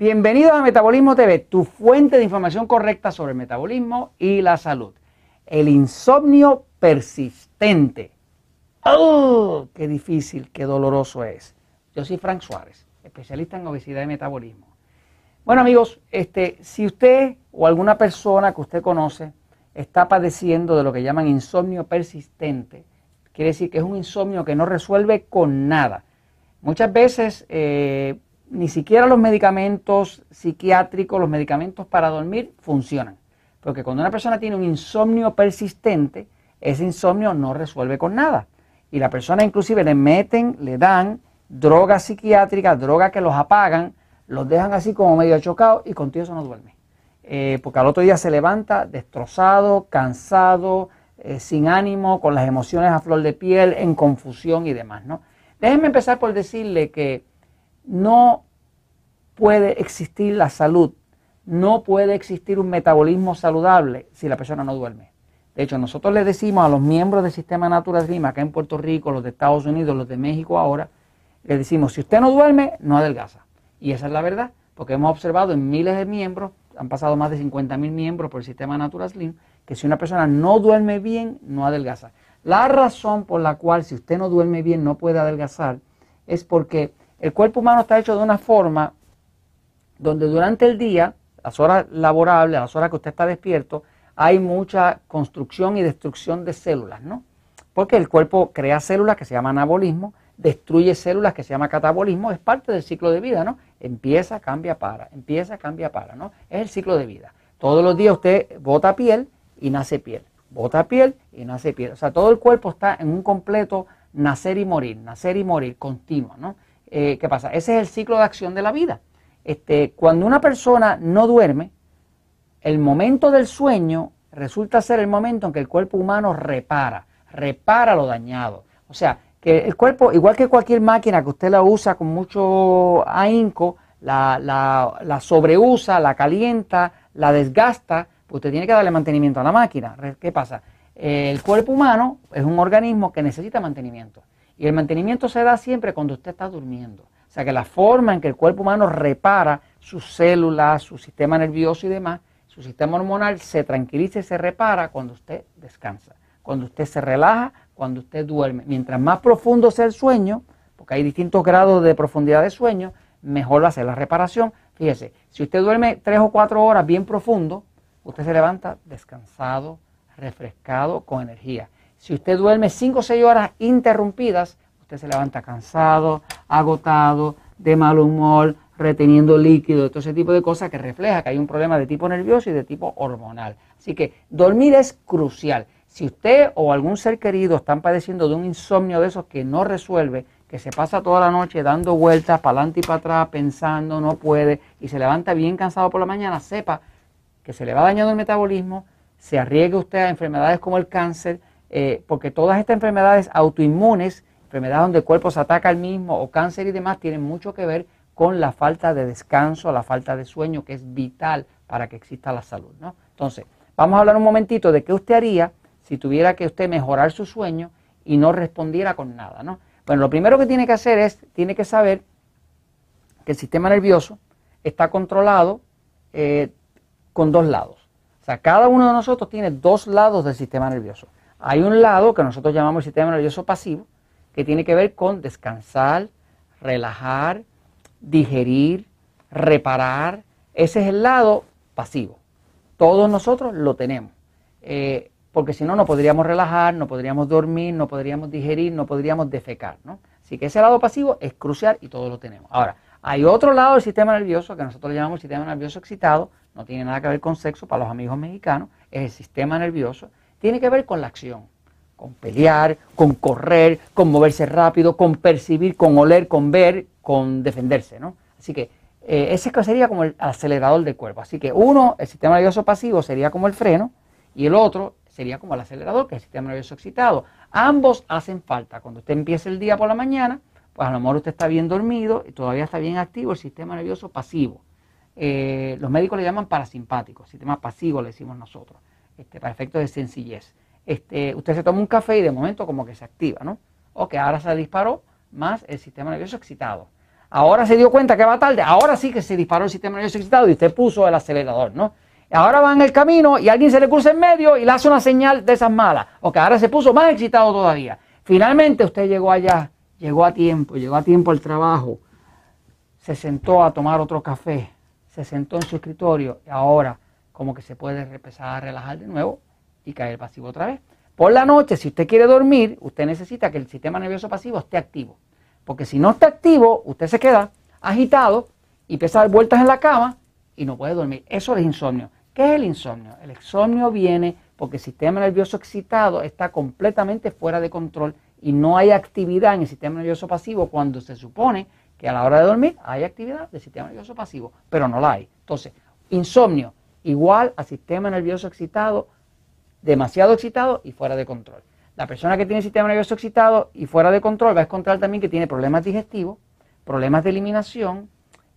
Bienvenidos a Metabolismo TV, tu fuente de información correcta sobre el metabolismo y la salud. El insomnio persistente. ¡Oh! ¡Qué difícil, qué doloroso es! Yo soy Frank Suárez, especialista en obesidad y metabolismo. Bueno amigos, este, si usted o alguna persona que usted conoce está padeciendo de lo que llaman insomnio persistente, quiere decir que es un insomnio que no resuelve con nada. Muchas veces eh, ni siquiera los medicamentos psiquiátricos, los medicamentos para dormir funcionan. Porque cuando una persona tiene un insomnio persistente, ese insomnio no resuelve con nada. Y la persona inclusive le meten, le dan drogas psiquiátricas, drogas que los apagan, los dejan así como medio chocados y contigo eso no duerme. Eh, porque al otro día se levanta destrozado, cansado, eh, sin ánimo, con las emociones a flor de piel, en confusión y demás. ¿no? Déjenme empezar por decirle que no puede existir la salud, no puede existir un metabolismo saludable si la persona no duerme. De hecho, nosotros le decimos a los miembros del sistema Natural Dream acá en Puerto Rico, los de Estados Unidos, los de México ahora, le decimos, si usted no duerme, no adelgaza. Y esa es la verdad, porque hemos observado en miles de miembros, han pasado más de 50 mil miembros por el sistema Natural Slim, que si una persona no duerme bien, no adelgaza. La razón por la cual si usted no duerme bien no puede adelgazar es porque el cuerpo humano está hecho de una forma donde durante el día, las horas laborables, las horas que usted está despierto, hay mucha construcción y destrucción de células, ¿no? Porque el cuerpo crea células que se llaman anabolismo, destruye células que se llama catabolismo, es parte del ciclo de vida, ¿no? Empieza, cambia, para, empieza, cambia, para, ¿no? Es el ciclo de vida. Todos los días usted bota piel y nace piel, bota piel y nace piel. O sea, todo el cuerpo está en un completo nacer y morir, nacer y morir continuo, ¿no? Eh, ¿Qué pasa? Ese es el ciclo de acción de la vida. Este, cuando una persona no duerme, el momento del sueño resulta ser el momento en que el cuerpo humano repara, repara lo dañado. O sea, que el cuerpo, igual que cualquier máquina que usted la usa con mucho ahínco, la, la, sobreusa, la calienta, la desgasta, pues usted tiene que darle mantenimiento a la máquina. ¿Qué pasa? El cuerpo humano es un organismo que necesita mantenimiento. Y el mantenimiento se da siempre cuando usted está durmiendo. O sea que la forma en que el cuerpo humano repara sus células, su sistema nervioso y demás, su sistema hormonal se tranquiliza y se repara cuando usted descansa, cuando usted se relaja, cuando usted duerme. Mientras más profundo sea el sueño, porque hay distintos grados de profundidad de sueño, mejor va a ser la reparación. Fíjese, si usted duerme tres o cuatro horas bien profundo, usted se levanta descansado, refrescado, con energía. Si usted duerme cinco o seis horas interrumpidas, usted se levanta cansado, agotado, de mal humor, reteniendo líquido, todo ese tipo de cosas que refleja que hay un problema de tipo nervioso y de tipo hormonal. Así que dormir es crucial. Si usted o algún ser querido están padeciendo de un insomnio de esos que no resuelve, que se pasa toda la noche dando vueltas para adelante y para atrás, pensando, no puede, y se levanta bien cansado por la mañana, sepa que se le va dañando el metabolismo, se arriesgue usted a enfermedades como el cáncer, eh, porque todas estas enfermedades autoinmunes enfermedades donde el cuerpo se ataca al mismo o cáncer y demás tienen mucho que ver con la falta de descanso, la falta de sueño, que es vital para que exista la salud. ¿no? Entonces, vamos a hablar un momentito de qué usted haría si tuviera que usted mejorar su sueño y no respondiera con nada. ¿no? Bueno, lo primero que tiene que hacer es, tiene que saber que el sistema nervioso está controlado eh, con dos lados. O sea, cada uno de nosotros tiene dos lados del sistema nervioso. Hay un lado que nosotros llamamos el sistema nervioso pasivo, que tiene que ver con descansar, relajar, digerir, reparar. Ese es el lado pasivo. Todos nosotros lo tenemos. Eh, porque si no, no podríamos relajar, no podríamos dormir, no podríamos digerir, no podríamos defecar. ¿no? Así que ese lado pasivo es crucial y todos lo tenemos. Ahora, hay otro lado del sistema nervioso que nosotros le llamamos sistema nervioso excitado, no tiene nada que ver con sexo para los amigos mexicanos, es el sistema nervioso, tiene que ver con la acción con pelear, con correr, con moverse rápido, con percibir, con oler, con ver, con defenderse, ¿no? Así que eh, ese sería como el acelerador del cuerpo. Así que uno, el sistema nervioso pasivo sería como el freno y el otro sería como el acelerador, que es el sistema nervioso excitado. Ambos hacen falta. Cuando usted empieza el día por la mañana, pues a lo mejor usted está bien dormido y todavía está bien activo el sistema nervioso pasivo. Eh, los médicos le llaman parasimpático, sistema pasivo le decimos nosotros, este, para efectos de sencillez este, usted se toma un café y de momento como que se activa, ¿no? O que ahora se disparó más el sistema nervioso excitado. Ahora se dio cuenta que va tarde, ahora sí que se disparó el sistema nervioso excitado y usted puso el acelerador, ¿no? Ahora va en el camino y alguien se le cruza en medio y le hace una señal de esas malas. O que ahora se puso más excitado todavía. Finalmente usted llegó allá, llegó a tiempo, llegó a tiempo al trabajo, se sentó a tomar otro café, se sentó en su escritorio y ahora como que se puede empezar a relajar de nuevo y caer pasivo otra vez. Por la noche, si usted quiere dormir, usted necesita que el sistema nervioso pasivo esté activo. Porque si no está activo, usted se queda agitado y empieza a dar vueltas en la cama y no puede dormir. Eso es insomnio. ¿Qué es el insomnio? El insomnio viene porque el sistema nervioso excitado está completamente fuera de control y no hay actividad en el sistema nervioso pasivo cuando se supone que a la hora de dormir hay actividad del sistema nervioso pasivo, pero no la hay. Entonces, insomnio igual a sistema nervioso excitado, demasiado excitado y fuera de control. La persona que tiene sistema nervioso excitado y fuera de control va a encontrar también que tiene problemas digestivos, problemas de eliminación,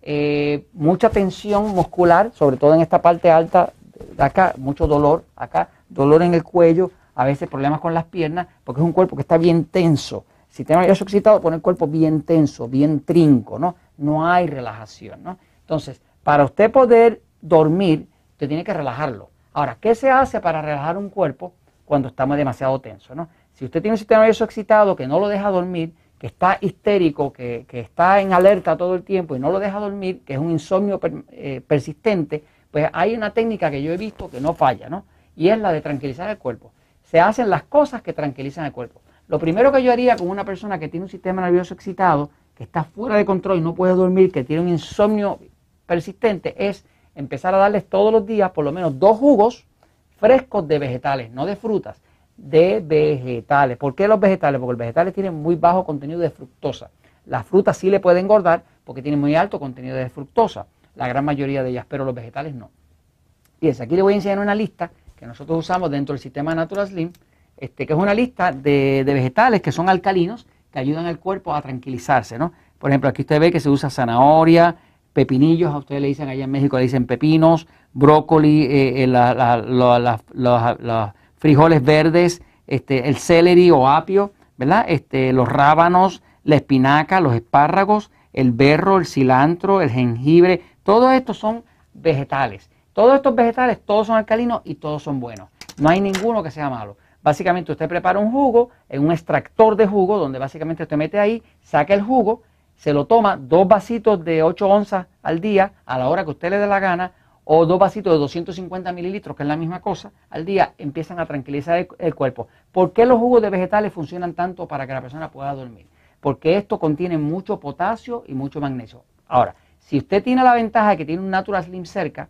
eh, mucha tensión muscular, sobre todo en esta parte alta de acá, mucho dolor acá, dolor en el cuello, a veces problemas con las piernas, porque es un cuerpo que está bien tenso. Sistema nervioso excitado pone el cuerpo bien tenso, bien trinco, ¿no? No hay relajación, ¿no? Entonces, para usted poder dormir, usted tiene que relajarlo. Ahora, ¿qué se hace para relajar un cuerpo cuando estamos demasiado tenso? ¿no? Si usted tiene un sistema nervioso excitado que no lo deja dormir, que está histérico, que, está en alerta todo el tiempo y no lo deja dormir, que es un insomnio eh, persistente, pues hay una técnica que yo he visto que no falla, ¿no? Y es la de tranquilizar el cuerpo. Se hacen las cosas que tranquilizan el cuerpo. Lo primero que yo haría con una persona que tiene un sistema nervioso excitado, que está fuera de control y no puede dormir, que tiene un insomnio persistente, es empezar a darles todos los días por lo menos dos jugos frescos de vegetales, no de frutas, de vegetales. ¿Por qué los vegetales? Porque los vegetales tienen muy bajo contenido de fructosa. Las frutas sí le pueden engordar porque tienen muy alto contenido de fructosa, la gran mayoría de ellas, pero los vegetales no. Fíjense, aquí le voy a enseñar una lista que nosotros usamos dentro del sistema Natural Slim, este, que es una lista de, de vegetales que son alcalinos, que ayudan al cuerpo a tranquilizarse, ¿no? Por ejemplo, aquí usted ve que se usa zanahoria, pepinillos, a ustedes le dicen allá en México, le dicen pepinos, brócoli, eh, eh, los frijoles verdes, este, el celery o apio, ¿verdad? Este, los rábanos, la espinaca, los espárragos, el berro, el cilantro, el jengibre, todo esto son vegetales. Todos estos vegetales, todos son alcalinos y todos son buenos. No hay ninguno que sea malo. Básicamente usted prepara un jugo en un extractor de jugo donde básicamente usted mete ahí, saca el jugo, se lo toma dos vasitos de 8 onzas al día a la hora que usted le dé la gana o dos vasitos de 250 mililitros, que es la misma cosa, al día, empiezan a tranquilizar el, cuerpo. ¿Por qué los jugos de vegetales funcionan tanto para que la persona pueda dormir? Porque esto contiene mucho potasio y mucho magnesio. Ahora, si usted tiene la ventaja de que tiene un Natural Slim cerca,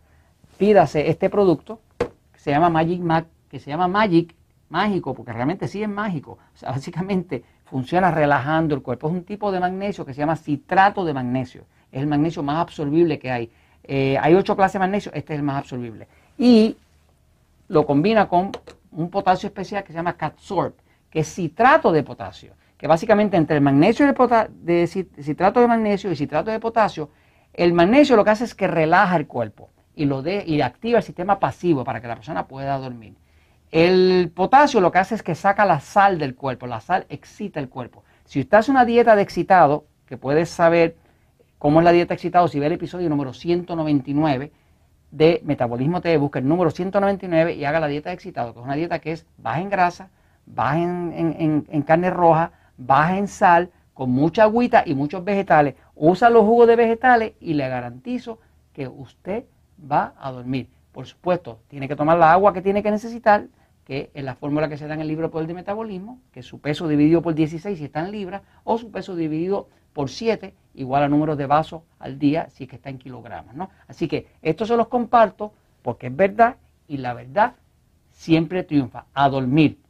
pídase este producto que se llama Magic Mac, que se llama Magic, mágico, porque realmente sí es mágico. O sea, básicamente funciona relajando el cuerpo. Es un tipo de magnesio que se llama citrato de magnesio. Es el magnesio más absorbible que hay. Eh, hay ocho clases de magnesio, este es el más absorbible. Y lo combina con un potasio especial que se llama Catsorb, que es citrato de potasio. Que básicamente entre el magnesio y de citrato de magnesio y citrato de potasio, el magnesio lo que hace es que relaja el cuerpo y, lo de, y activa el sistema pasivo para que la persona pueda dormir. El potasio lo que hace es que saca la sal del cuerpo, la sal excita el cuerpo. Si usted hace una dieta de excitado, que puedes saber cómo es la dieta excitado, si ve el episodio número 199 de Metabolismo TV, busca el número 199 y haga la dieta de excitado, que es una dieta que es baja en grasa, baja en, en carne roja, baja en sal, con mucha agüita y muchos vegetales. Usa los jugos de vegetales y le garantizo que usted va a dormir. Por supuesto, tiene que tomar la agua que tiene que necesitar, que es la fórmula que se da en el libro Poder de Metabolismo, que su peso dividido por 16 si está en libras, o su peso dividido por 7, igual a números de vasos al día si es que está en kilogramos. ¿no? Así que esto se los comparto porque es verdad y la verdad siempre triunfa. A dormir.